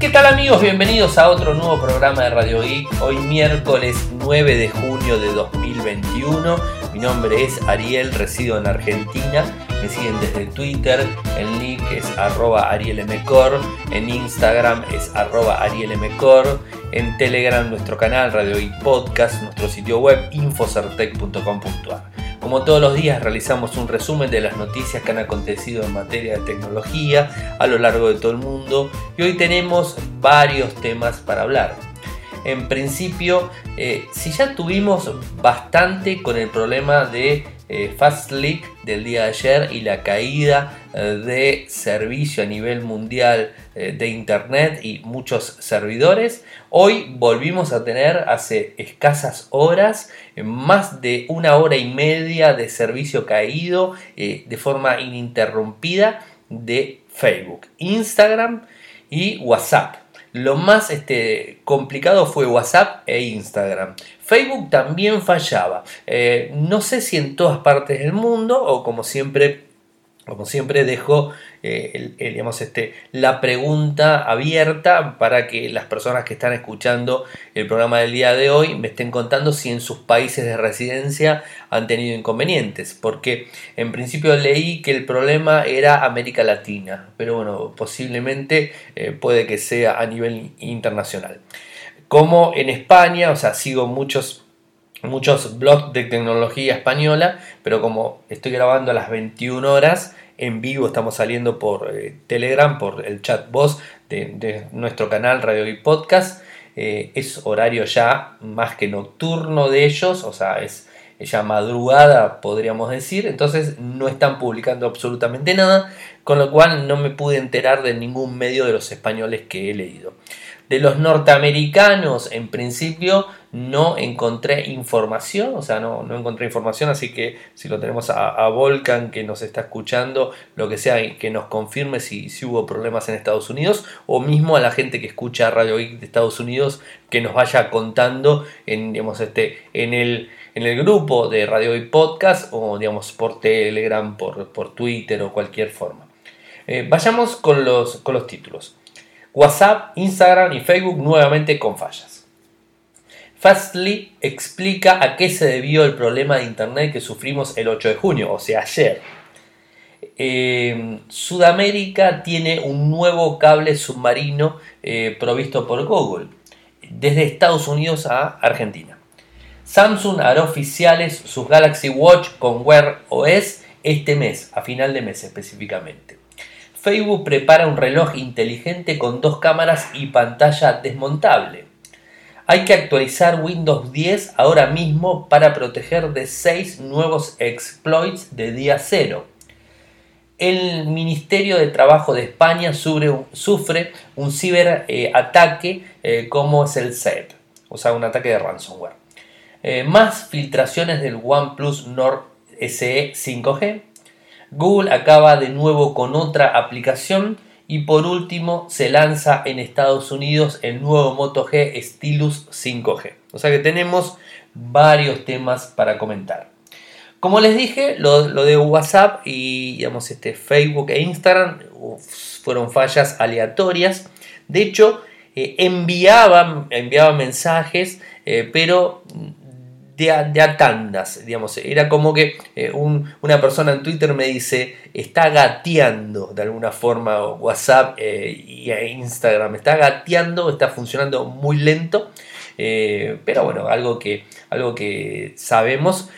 ¿Qué tal amigos? Bienvenidos a otro nuevo programa de Radio Geek. Hoy miércoles 9 de junio de 2021. Mi nombre es Ariel, resido en Argentina. Me siguen desde Twitter, el link es arroba arielmcor, en Instagram es arroba arielmcor, en Telegram nuestro canal Radio Geek Podcast, nuestro sitio web infocertec.com.ar. Como todos los días realizamos un resumen de las noticias que han acontecido en materia de tecnología a lo largo de todo el mundo y hoy tenemos varios temas para hablar. En principio, eh, si ya tuvimos bastante con el problema de eh, del día de ayer y la caída eh, de servicio a nivel mundial eh, de Internet y muchos servidores, hoy volvimos a tener hace escasas horas más de una hora y media de servicio caído de forma ininterrumpida de Facebook, Instagram y WhatsApp. Lo más este, complicado fue WhatsApp e Instagram. Facebook también fallaba. Eh, no sé si en todas partes del mundo o como siempre como siempre dejo eh, este, la pregunta abierta para que las personas que están escuchando el programa del día de hoy me estén contando si en sus países de residencia han tenido inconvenientes, porque en principio leí que el problema era América Latina, pero bueno, posiblemente eh, puede que sea a nivel internacional. Como en España, o sea, sigo muchos muchos blogs de tecnología española, pero como estoy grabando a las 21 horas, en vivo estamos saliendo por eh, Telegram, por el chat voz de, nuestro canal Radio y Podcast. Eh, es horario ya más que nocturno de ellos, o sea, es ya madrugada, podríamos decir. Entonces no están publicando absolutamente nada, con lo cual no me pude enterar de ningún medio de los españoles que he leído. De los norteamericanos, en principio, no encontré información, o sea, no, no encontré información, así que si lo tenemos a, Volcan que nos está escuchando, lo que sea, que nos confirme si, si, hubo problemas en Estados Unidos, o mismo a la gente que escucha Radio Geek de Estados Unidos, que nos vaya contando en, digamos, este, en el en el grupo de Radio y Podcast o digamos por Telegram, por, por Twitter o cualquier forma. Eh, vayamos con los, con los títulos. WhatsApp, Instagram y Facebook nuevamente con fallas. Fastly explica a qué se debió el problema de Internet que sufrimos el 8 de junio, o sea, ayer. Eh, Sudamérica tiene un nuevo cable submarino eh, provisto por Google, desde Estados Unidos a Argentina. Samsung hará oficiales sus Galaxy Watch con Wear OS este mes, a final de mes específicamente. Facebook prepara un reloj inteligente con dos cámaras y pantalla desmontable. Hay que actualizar Windows 10 ahora mismo para proteger de seis nuevos exploits de día cero. El Ministerio de Trabajo de España sufre un, ciberataque eh, como es el SEP, o sea, un ataque de ransomware. Eh, más filtraciones del OnePlus Nord SE 5G. Google acaba de nuevo con otra aplicación. Y por último, se lanza en Estados Unidos el nuevo Moto G Stylus 5G. O sea que tenemos varios temas para comentar. Como les dije, lo, de WhatsApp y digamos, este, Facebook e Instagram fueron fallas aleatorias. De hecho, eh, enviaban, mensajes, eh, pero de a, tandas, digamos. Era como que eh, una persona en Twitter me dice, está gateando de alguna forma WhatsApp eh, y Instagram, está gateando, está funcionando muy lento, eh, pero bueno, algo que, algo que sabemos.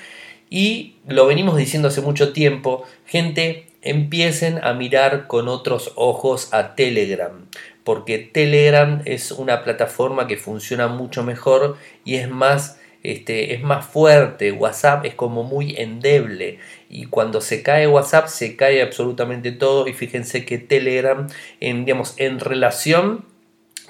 Y lo venimos diciendo hace mucho tiempo, gente, empiecen a mirar con otros ojos a Telegram porque Telegram es una plataforma que funciona mucho mejor y es más este, es más fuerte, WhatsApp es como muy endeble y cuando se cae WhatsApp se cae absolutamente todo y fíjense que Telegram en, digamos, en relación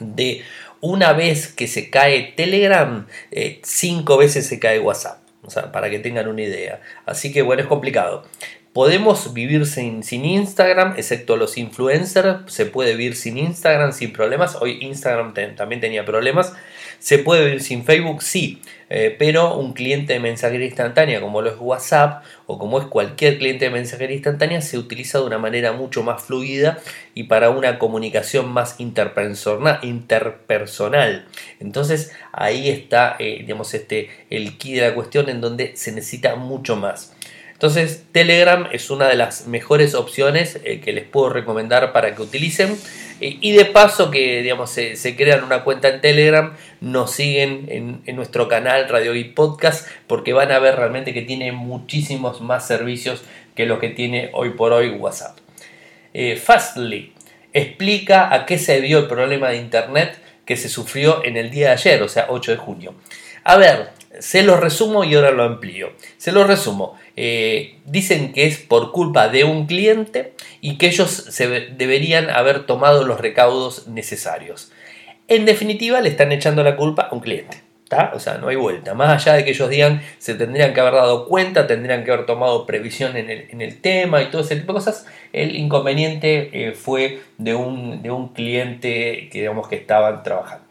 de una vez que se cae Telegram, eh, cinco veces se cae WhatsApp. O sea, para que tengan una idea. Así que bueno, es complicado. Podemos vivir sin, sin, Instagram, excepto los influencers. Se puede vivir sin Instagram sin problemas. Hoy Instagram también tenía problemas. ¿Se puede vivir sin Facebook? Sí, eh, pero un cliente de mensajería instantánea como lo es WhatsApp o como es cualquier cliente de mensajería instantánea se utiliza de una manera mucho más fluida y para una comunicación más interpersonal. Entonces ahí está eh, digamos, este, el key de la cuestión en donde se necesita mucho más. Entonces Telegram es una de las mejores opciones eh, que les puedo recomendar para que utilicen. Eh, y de paso que digamos, se, crean una cuenta en Telegram, nos siguen en, nuestro canal Radio y Podcast porque van a ver realmente que tiene muchísimos más servicios que lo que tiene hoy por hoy WhatsApp. Eh, Fastly explica a qué se debió el problema de Internet que se sufrió en el día de ayer, o sea, 8 de junio. A ver, se lo resumo y ahora lo amplío. Se lo resumo. Eh, dicen que es por culpa de un cliente y que ellos se deberían haber tomado los recaudos necesarios. En definitiva, le están echando la culpa a un cliente. O sea, no hay vuelta. Más allá de que ellos digan, se tendrían que haber dado cuenta, tendrían que haber tomado previsión en el, tema y todo ese tipo de cosas, el inconveniente eh, fue de un, de un cliente que, digamos, que estaban trabajando.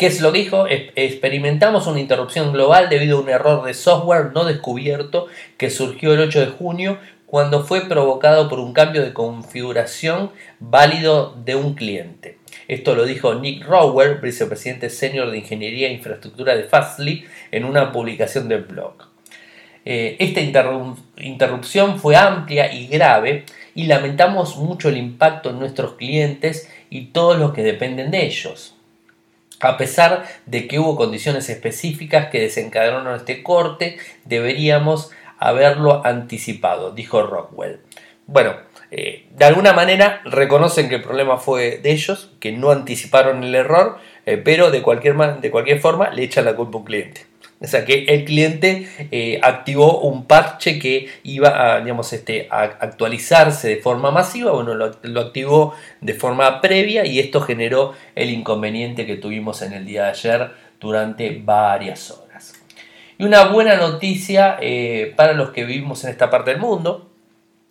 ¿Qué es lo dijo? Experimentamos una interrupción global debido a un error de software no descubierto que surgió el 8 de junio cuando fue provocado por un cambio de configuración válido de un cliente. Esto lo dijo Nick Rower, vicepresidente senior de Ingeniería e Infraestructura de Fastly, en una publicación del blog. Eh, esta interrupción fue amplia y grave y lamentamos mucho el impacto en nuestros clientes y todos los que dependen de ellos a pesar de que hubo condiciones específicas que desencadenaron este corte, deberíamos haberlo anticipado, dijo Rockwell. Bueno, eh, de alguna manera reconocen que el problema fue de ellos, que no anticiparon el error, eh, pero de cualquier, de cualquier forma le echan la culpa a un cliente. O sea que el cliente eh, activó un parche que iba a, digamos, este, a actualizarse de forma masiva, bueno, lo, activó de forma previa y esto generó el inconveniente que tuvimos en el día de ayer durante varias horas. Y una buena noticia eh, para los que vivimos en esta parte del mundo,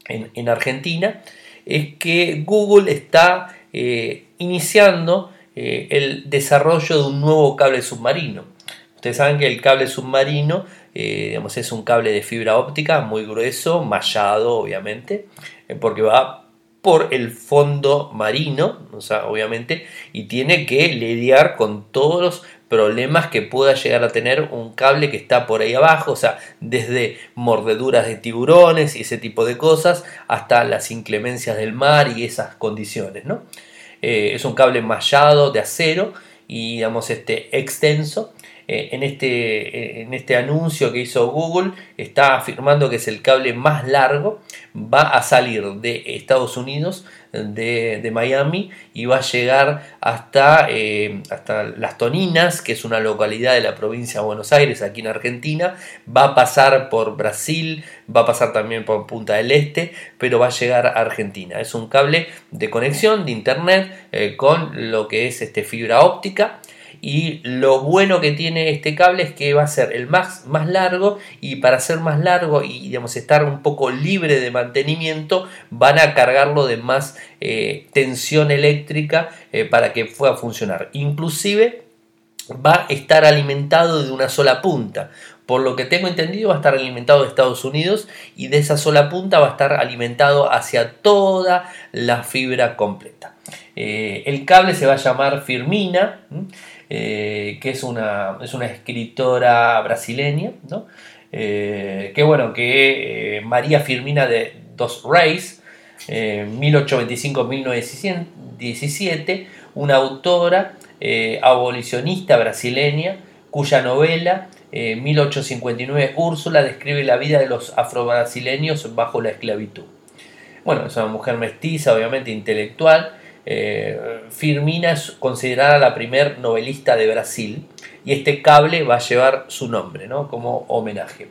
en, Argentina, es que Google está eh, iniciando el desarrollo de un nuevo cable submarino. Ustedes saben que el cable submarino eh, digamos, es un cable de fibra óptica muy grueso, mallado obviamente, eh, porque va por el fondo marino, o sea, obviamente, y tiene que lidiar con todos los problemas que pueda llegar a tener un cable que está por ahí abajo, o sea, desde mordeduras de tiburones y ese tipo de cosas, hasta las inclemencias del mar y esas condiciones, ¿no? Eh, es un cable mallado de acero y, digamos, este, extenso, eh, en, este, eh, en este anuncio que hizo Google está afirmando que es el cable más largo, va a salir de Estados Unidos, de, Miami, y va a llegar hasta, eh, hasta Las Toninas, que es una localidad de la provincia de Buenos Aires, aquí en Argentina, va a pasar por Brasil, va a pasar también por Punta del Este, pero va a llegar a Argentina. Es un cable de conexión de internet con lo que es este, fibra óptica y lo bueno que tiene este cable es que va a ser el más, más largo y para ser más largo y digamos, estar un poco libre de mantenimiento van a cargarlo de más eh, tensión eléctrica eh, para que pueda funcionar. Inclusive va a estar alimentado de una sola punta. Por lo que tengo entendido va a estar alimentado de Estados Unidos y de esa sola punta va a estar alimentado hacia toda la fibra completa. Eh, el cable se va a llamar Firmina. Eh, que es una, es una escritora brasileña, eh, que bueno, que eh, María Firmina de Dos Reis, 1825-1917, una autora abolicionista brasileña cuya novela 1859 Úrsula describe la vida de los afrobrasileños bajo la esclavitud. Bueno, es una mujer mestiza, obviamente intelectual, eh, Firmina es considerada la primer novelista de Brasil y este cable va a llevar su nombre ¿no? como homenaje.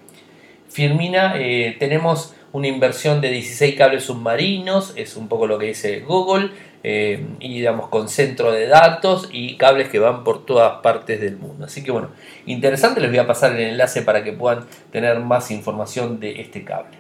Firmina eh, tenemos una inversión de 16 cables submarinos, es un poco lo que dice Google, eh, y digamos con centro de datos y cables que van por todas partes del mundo. Así que bueno, interesante, les voy a pasar el enlace para que puedan tener más información de este cable.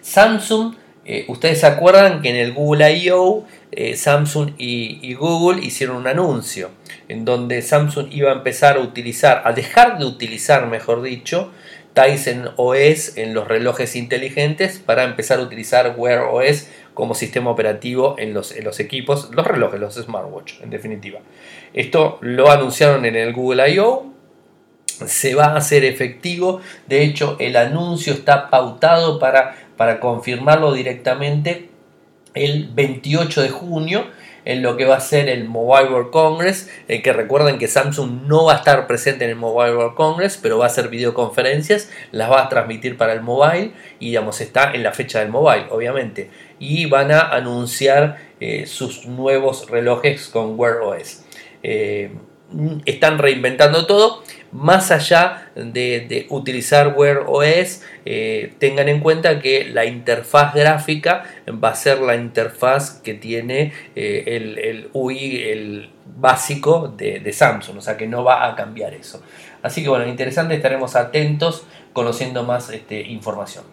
Samsung Eh, Ustedes se acuerdan que en el Google I.O. Eh, Samsung y, Google hicieron un anuncio en donde Samsung iba a empezar a utilizar, a dejar de utilizar, mejor dicho, Tizen OS en los relojes inteligentes para empezar a utilizar Wear OS como sistema operativo en los, en los equipos, los relojes, los smartwatch, en definitiva. Esto lo anunciaron en el Google I.O se va a hacer efectivo. De hecho, el anuncio está pautado para, para confirmarlo directamente el 28 de junio en lo que va a ser el Mobile World Congress, eh, que recuerden que Samsung no va a estar presente en el Mobile World Congress, pero va a hacer videoconferencias, las va a transmitir para el mobile y digamos está en la fecha del mobile, obviamente, y van a anunciar eh, sus nuevos relojes con Wear OS. Eh, están reinventando todo más allá de, utilizar Wear OS, eh, tengan en cuenta que la interfaz gráfica va a ser la interfaz que tiene eh, el, UI, el básico de, Samsung, o sea que no va a cambiar eso. Así que bueno, interesante, estaremos atentos conociendo más este, información.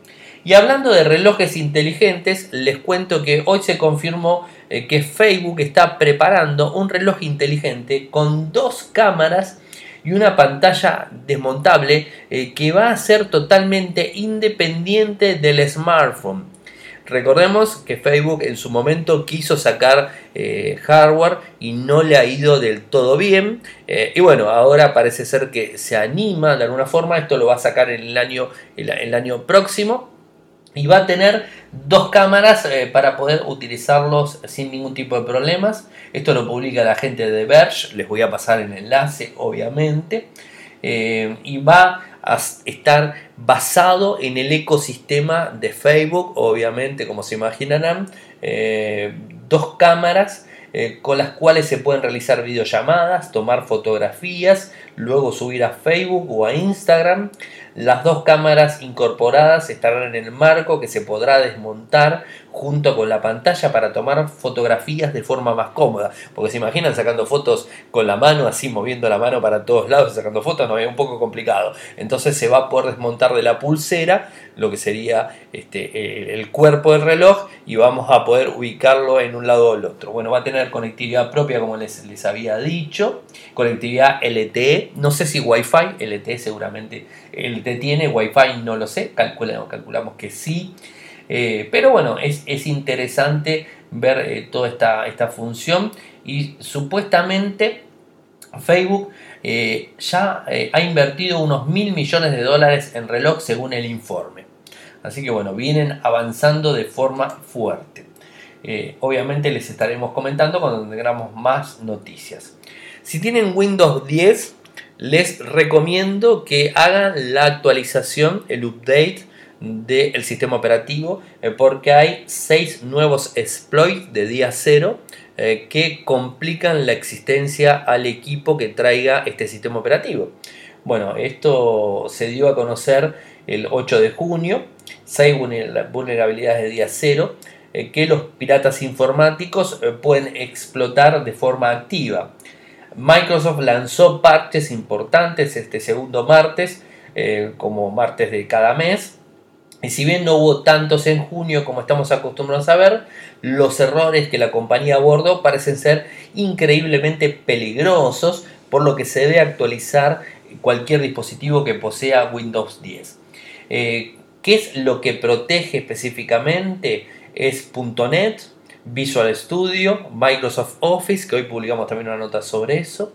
Y hablando de relojes inteligentes, les cuento que hoy se confirmó eh, que Facebook está preparando un reloj inteligente con dos cámaras y una pantalla desmontable eh, que va a ser totalmente independiente del smartphone. Recordemos que Facebook en su momento quiso sacar eh, hardware y no le ha ido del todo bien. Y bueno, ahora parece ser que se anima de alguna forma. Esto lo va a sacar el año, el año próximo y va a tener dos cámaras eh, para poder utilizarlos sin ningún tipo de problemas. Esto lo publica la gente de Verge, les voy a pasar el enlace obviamente. Eh, y va a estar basado en el ecosistema de Facebook, obviamente como se imaginarán, eh, dos cámaras con las cuales se pueden realizar videollamadas, tomar fotografías, luego subir a Facebook o a Instagram. Las dos cámaras incorporadas estarán en el marco que se podrá desmontar junto con la pantalla para tomar fotografías de forma más cómoda. Porque se imaginan sacando fotos con la mano, así moviendo la mano para todos lados, sacando fotos, no es un poco complicado. Entonces se va a poder desmontar de la pulsera lo que sería este, el, cuerpo del reloj y vamos a poder ubicarlo en un lado o el otro. Bueno, va a tener conectividad propia como les, les había dicho, conectividad LTE, no sé si Wi-Fi, LTE seguramente LTE tiene, Wi-Fi no lo sé, calculamos, calculamos que sí. Eh, pero bueno, es, interesante ver eh, toda esta, esta, función y supuestamente Facebook eh, ya ha invertido unos mil millones de dólares en reloj según el informe. Así que bueno, vienen avanzando de forma fuerte. obviamente les estaremos comentando cuando tengamos más noticias. Si tienen Windows 10, les recomiendo que hagan la actualización, el update del sistema operativo, eh, porque hay seis nuevos exploits de día cero eh, que complican la existencia al equipo que traiga este sistema operativo. Bueno, esto se dio a conocer el 8 de junio, seis vulnerabilidades de día cero eh, que los piratas informáticos pueden explotar de forma activa. Microsoft lanzó parches importantes este segundo martes, como martes de cada mes. Y si bien no hubo tantos en junio como estamos acostumbrados a ver, los errores que la compañía abordó parecen ser increíblemente peligrosos, por lo que se debe actualizar cualquier dispositivo que posea Windows 10. Eh, ¿Qué es lo que protege específicamente? Es .NET, Visual Studio, Microsoft Office, que hoy publicamos también una nota sobre eso,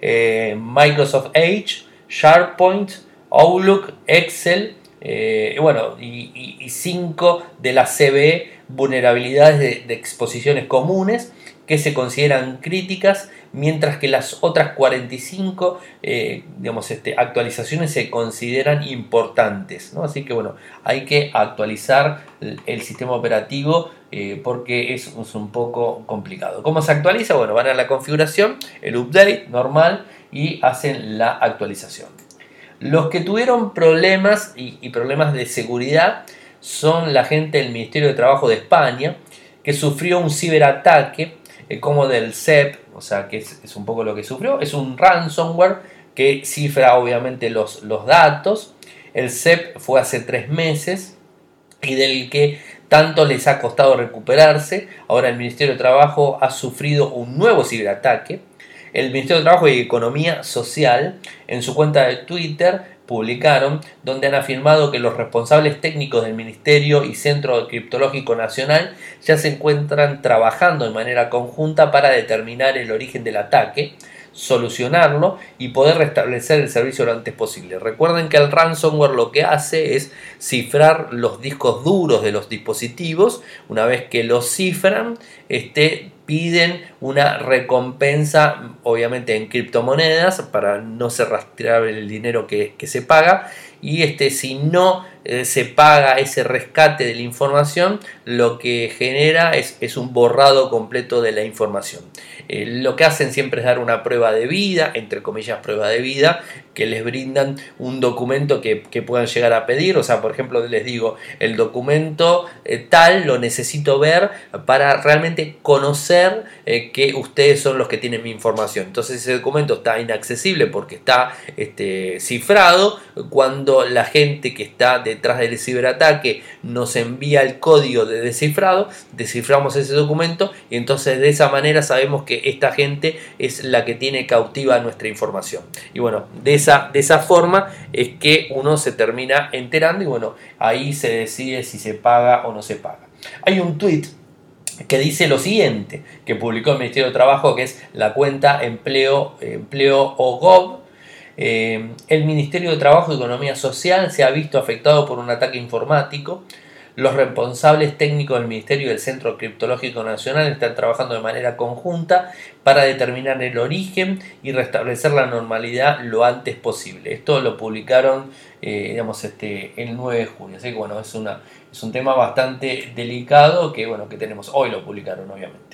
eh, Microsoft Edge, SharePoint, Outlook, Excel, eh, bueno, y, cinco de las CVE vulnerabilidades de, exposiciones comunes que se consideran críticas, mientras que las otras 45 eh, digamos, este, actualizaciones se consideran importantes. ¿no? Así que bueno, hay que actualizar el sistema operativo eh, porque es, un poco complicado. ¿Cómo se actualiza? Bueno, van a la configuración, el update normal y hacen la actualización. Los que tuvieron problemas y, problemas de seguridad son la gente del Ministerio de Trabajo de España, que sufrió un ciberataque eh, como del CEP, o sea, que es, un poco lo que sufrió. Es un ransomware que cifra obviamente los, los datos. El CEP fue hace tres meses y del que tanto les ha costado recuperarse. Ahora el Ministerio de Trabajo ha sufrido un nuevo ciberataque. El Ministerio de Trabajo y Economía Social en su cuenta de Twitter publicaron, donde han afirmado que los responsables técnicos del Ministerio y Centro Criptológico Nacional ya se encuentran trabajando de manera conjunta para determinar el origen del ataque, solucionarlo y poder restablecer el servicio lo antes posible. Recuerden que el ransomware lo que hace es cifrar los discos duros de los dispositivos. Una vez que los cifran, este, piden una recompensa, obviamente en criptomonedas, para no ser rastreable el dinero que, se paga. Y este, si no eh, se paga ese rescate de la información, lo que genera es, un borrado completo de la información. Eh, lo que hacen siempre es dar una prueba de vida, entre comillas prueba de vida, que les brindan un documento que, puedan llegar a pedir. O sea, por ejemplo, les digo, el documento eh, tal lo necesito ver para realmente conocer que ustedes son los que tienen mi información. Entonces ese documento está inaccesible porque está este, cifrado. Cuando la gente que está detrás del ciberataque nos envía el código de descifrado, desciframos ese documento y entonces de esa manera sabemos que esta gente es la que tiene cautiva nuestra información. Y bueno, de esa, de esa forma es que uno se termina enterando y bueno, ahí se decide si se paga o no se paga. Hay un tweet que dice lo siguiente, que publicó el Ministerio de Trabajo, que es la cuenta empleo, empleo o gov. Eh, el Ministerio de Trabajo y Economía Social se ha visto afectado por un ataque informático los responsables técnicos del Ministerio y del Centro Criptológico Nacional están trabajando de manera conjunta para determinar el origen y restablecer la normalidad lo antes posible. Esto lo publicaron eh, digamos, este, el 9 de junio. Así que bueno, es, una, es un tema bastante delicado que, bueno, que tenemos. Hoy lo publicaron, obviamente.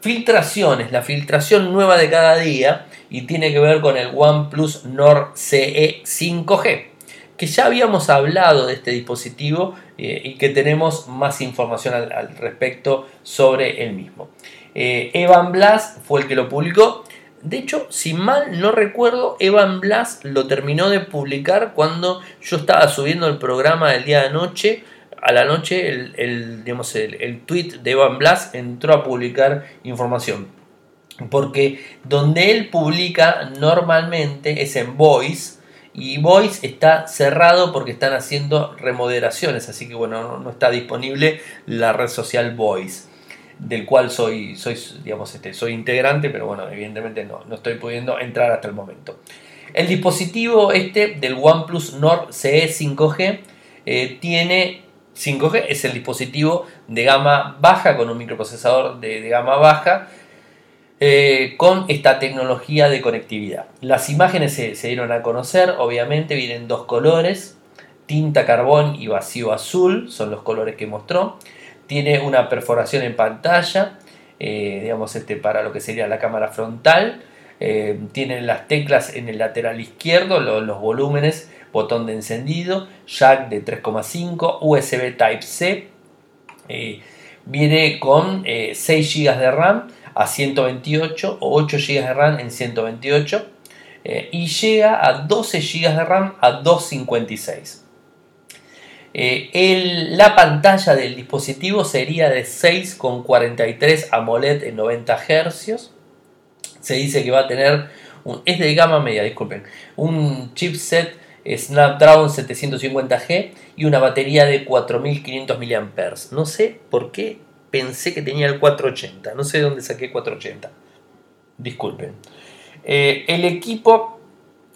Filtraciones, la filtración nueva de cada día y tiene que ver con el OnePlus Nord CE 5G que ya habíamos hablado de este dispositivo eh, y que tenemos más información al, respecto sobre el mismo. Eh, Evan Blas fue el que lo publicó. De hecho, si mal no recuerdo, Evan Blas lo terminó de publicar cuando yo estaba subiendo el programa del día de noche. A la noche, el, digamos, el tweet de Evan Blas entró a publicar información. Porque donde él publica normalmente es en Voice, y Voice está cerrado porque están haciendo remodelaciones, así que bueno, no, está disponible la red social Voice, del cual soy, soy, digamos, este, soy integrante, pero bueno, evidentemente no, no estoy pudiendo entrar hasta el momento. El dispositivo este del OnePlus Nord CE 5G eh, tiene 5G, es el dispositivo de gama baja con un microprocesador de gama baja eh, con esta tecnología de conectividad. Las imágenes se, dieron a conocer, obviamente vienen dos colores, tinta carbón y vacío azul, son los colores que mostró. Tiene una perforación en pantalla, eh, digamos este, para lo que sería la cámara frontal. Eh, tiene las teclas en el lateral izquierdo, los volúmenes, botón de encendido, jack de 3,5, USB Type-C. viene con 6 GB de RAM a 128 o 8 GB de RAM en 128 eh, y llega a 12 GB de RAM a 256. Eh, la pantalla del dispositivo sería de 6,43 AMOLED en 90 Hz. Se dice que va a tener, es de gama media, disculpen, un chipset Snapdragon 750G y una batería de 4500 mAh. No sé por qué pensé que tenía el 480. No sé de dónde saqué 480. Disculpen. Eh, el equipo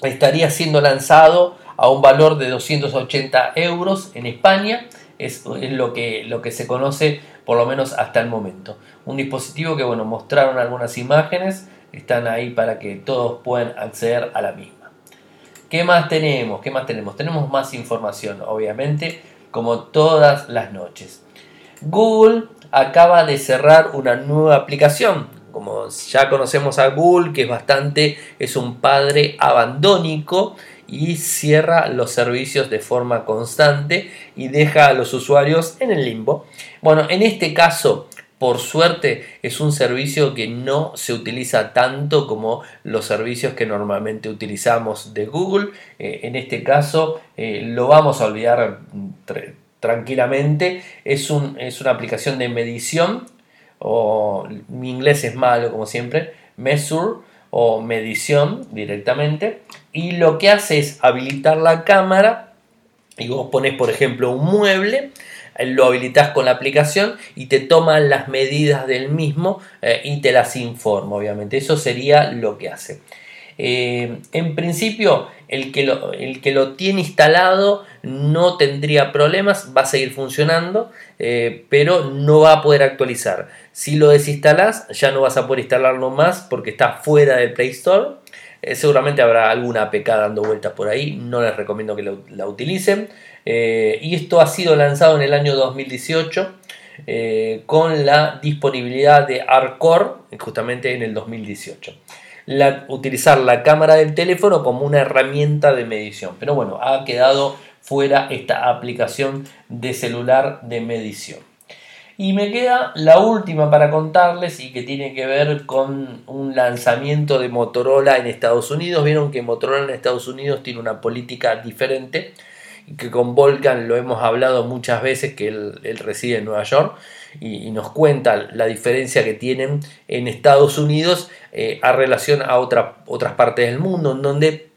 estaría siendo lanzado a un valor de 280 euros en España. Es, lo, que, lo que se conoce por lo menos hasta el momento. Un dispositivo que, bueno, mostraron algunas imágenes. Están ahí para que todos puedan acceder a la misma. ¿Qué más tenemos? ¿Qué más tenemos? Tenemos más información, obviamente, como todas las noches. Google acaba de cerrar una nueva aplicación. Como ya conocemos a Google, que es bastante, es un padre abandónico y cierra los servicios de forma constante y deja a los usuarios en el limbo. Bueno, en este caso, por suerte, es un servicio que no se utiliza tanto como los servicios que normalmente utilizamos de Google. Eh, en este caso, eh, lo vamos a olvidar tranquilamente. Es, un, es una aplicación de medición, o mi inglés es malo como siempre, measure o medición directamente. Y lo que hace es habilitar la cámara y vos pones, por ejemplo, un mueble lo habilitas con la aplicación y te toman las medidas del mismo eh, y te las informa, obviamente. Eso sería lo que hace. Eh, en principio, el que, lo, el que, lo, tiene instalado no tendría problemas, va a seguir funcionando, eh, pero no va a poder actualizar. Si lo desinstalas, ya no vas a poder instalarlo más porque está fuera del Play Store. Seguramente habrá alguna APK dando vueltas por ahí, no les recomiendo que la utilicen. Eh, y esto ha sido lanzado en el año 2018 eh, con la disponibilidad de Arcore justamente en el 2018. utilizar la cámara del teléfono como una herramienta de medición. Pero bueno, ha quedado fuera esta aplicación de celular de medición. Y me queda la última para contarles y que tiene que ver con un lanzamiento de Motorola en Estados Unidos. Vieron que Motorola en Estados Unidos tiene una política diferente que con Volcan lo hemos hablado muchas veces, que él, reside en Nueva York y, nos cuenta la diferencia que tienen en Estados Unidos eh, a relación a otras partes del mundo, en donde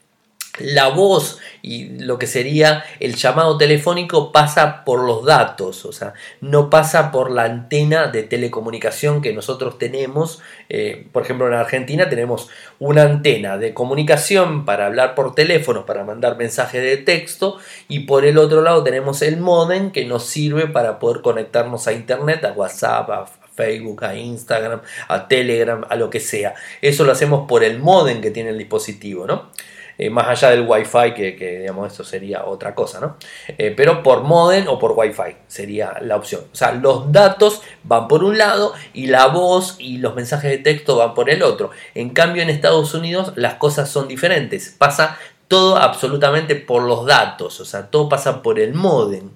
la voz y lo que sería el llamado telefónico pasa por los datos, o sea, no pasa por la antena de telecomunicación que nosotros tenemos. Eh, por ejemplo, en Argentina tenemos una antena de comunicación para hablar por teléfono, para mandar mensajes de texto, y por el otro lado tenemos el modem que nos sirve para poder conectarnos a Internet, a WhatsApp, a Facebook, a Instagram, a Telegram, a lo que sea. Eso lo hacemos por el modem que tiene el dispositivo, ¿no? Eh, más allá del Wi-Fi, que, digamos esto sería otra cosa, ¿no? Eh, pero por modem o por Wi-Fi sería la opción. O sea, los datos van por un lado y la voz y los mensajes de texto van por el otro. En cambio, en Estados Unidos las cosas son diferentes. Pasa todo absolutamente por los datos, o sea, todo pasa por el modem.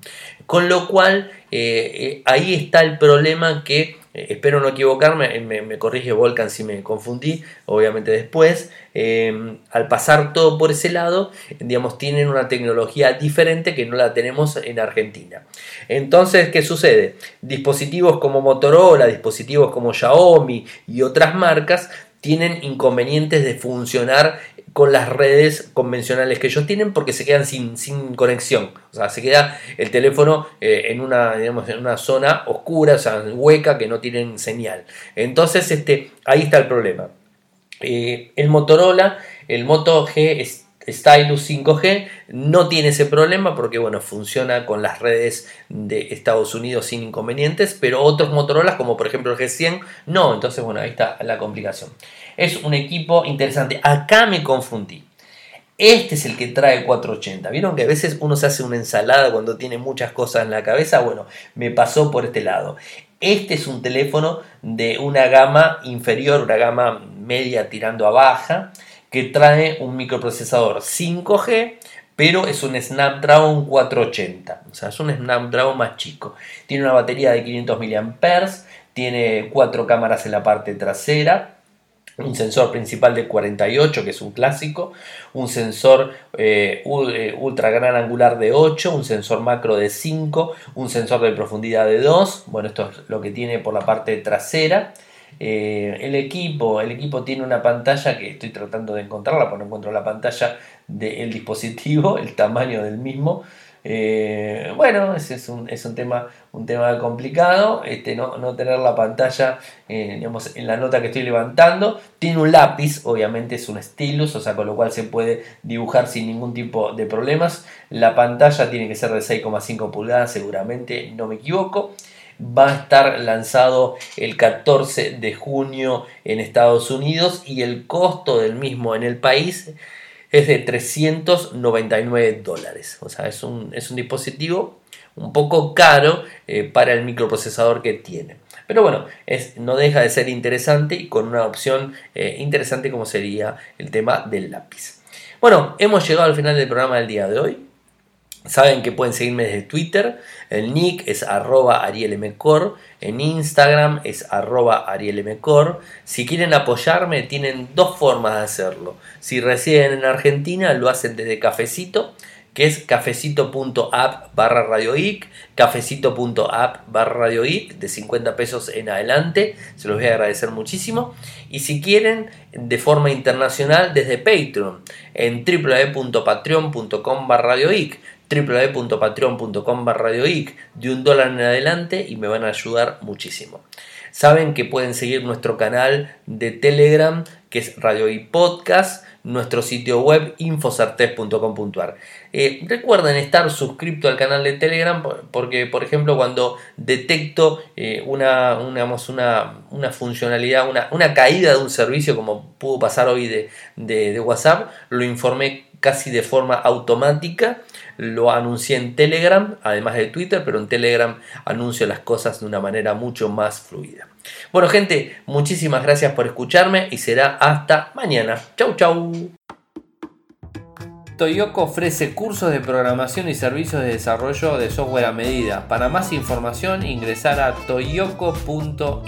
Con lo cual, eh, ahí está el problema que eh, espero no equivocarme, eh, me, corrige Volcan si me confundí, obviamente después. Eh, al pasar todo por ese lado, digamos, tienen una tecnología diferente que no la tenemos en Argentina. Entonces, ¿qué sucede? Dispositivos como Motorola, dispositivos como Xiaomi y otras marcas tienen inconvenientes de funcionar con las redes convencionales que ellos tienen porque se quedan sin, sin conexión. O sea, se queda el teléfono eh, en, una, digamos, en una zona oscura, o sea, hueca, que no tienen señal. Entonces, este, ahí está el problema. Eh, el Motorola, el Moto G Stylus 5G no tiene ese problema porque bueno, funciona con las redes de Estados Unidos sin inconvenientes, pero otros Motorola como por ejemplo el G100 no, entonces bueno, ahí está la complicación. Es un equipo interesante. Acá me confundí. Este es el que trae 480. ¿Vieron que a veces uno se hace una ensalada cuando tiene muchas cosas en la cabeza? Bueno, me pasó por este lado. Este es un teléfono de una gama inferior, una gama media tirando a baja, que trae un microprocesador 5G, pero es un Snapdragon 480. O sea, es un Snapdragon más chico. Tiene una batería de 500 mAh, tiene cuatro cámaras en la parte trasera, un sensor principal de 48, que es un clásico, un sensor eh, eh, ultra gran angular de 8, un sensor macro de 5, un sensor de profundidad de 2, bueno, esto es lo que tiene por la parte trasera. Eh, el equipo, el equipo tiene una pantalla que estoy tratando de encontrarla, porque no encuentro la pantalla del dispositivo, el tamaño del mismo. Eh, bueno, ese es un, es un, tema, un tema complicado, este, no, no tener la pantalla eh, digamos, en la nota que estoy levantando. Tiene un lápiz, obviamente es un stylus, o sea, con lo cual se puede dibujar sin ningún tipo de problemas. La pantalla tiene que ser de 6,5 pulgadas, seguramente, no me equivoco. Va a estar lanzado el 14 de junio en Estados Unidos y el costo del mismo en el país es de 399 dólares. O sea, es un, es un dispositivo un poco caro eh, para el microprocesador que tiene. Pero bueno, es, no deja de ser interesante y con una opción eh, interesante como sería el tema del lápiz. Bueno, hemos llegado al final del programa del día de hoy. Saben que pueden seguirme desde Twitter. El nick es arroba arielmcor. En Instagram es arroba arielmcor. Si quieren apoyarme, tienen dos formas de hacerlo. Si residen en Argentina, lo hacen desde Cafecito que es cafecito.app barra radioic, cafecito.app barra radioic de 50 pesos en adelante, se los voy a agradecer muchísimo. Y si quieren, de forma internacional desde Patreon, en www.patreon.com barra radioic www.patreon.com barra de un dólar en adelante y me van a ayudar muchísimo. Saben que pueden seguir nuestro canal de Telegram que es Radio Podcast, nuestro sitio web infosartes.com.ar. Eh, recuerden estar suscrito al canal de Telegram porque, por ejemplo, cuando detecto eh, una, una, funcionalidad, una, caída de un servicio como pudo pasar hoy de, de WhatsApp, lo informé casi de forma automática lo anuncié en Telegram, además de Twitter, pero en Telegram anuncio las cosas de una manera mucho más fluida. Bueno gente, muchísimas gracias por escucharme y será hasta mañana. Chau chau. Toyoko ofrece cursos de programación y servicios de desarrollo de software a medida. Para más información ingresar a toyoko.io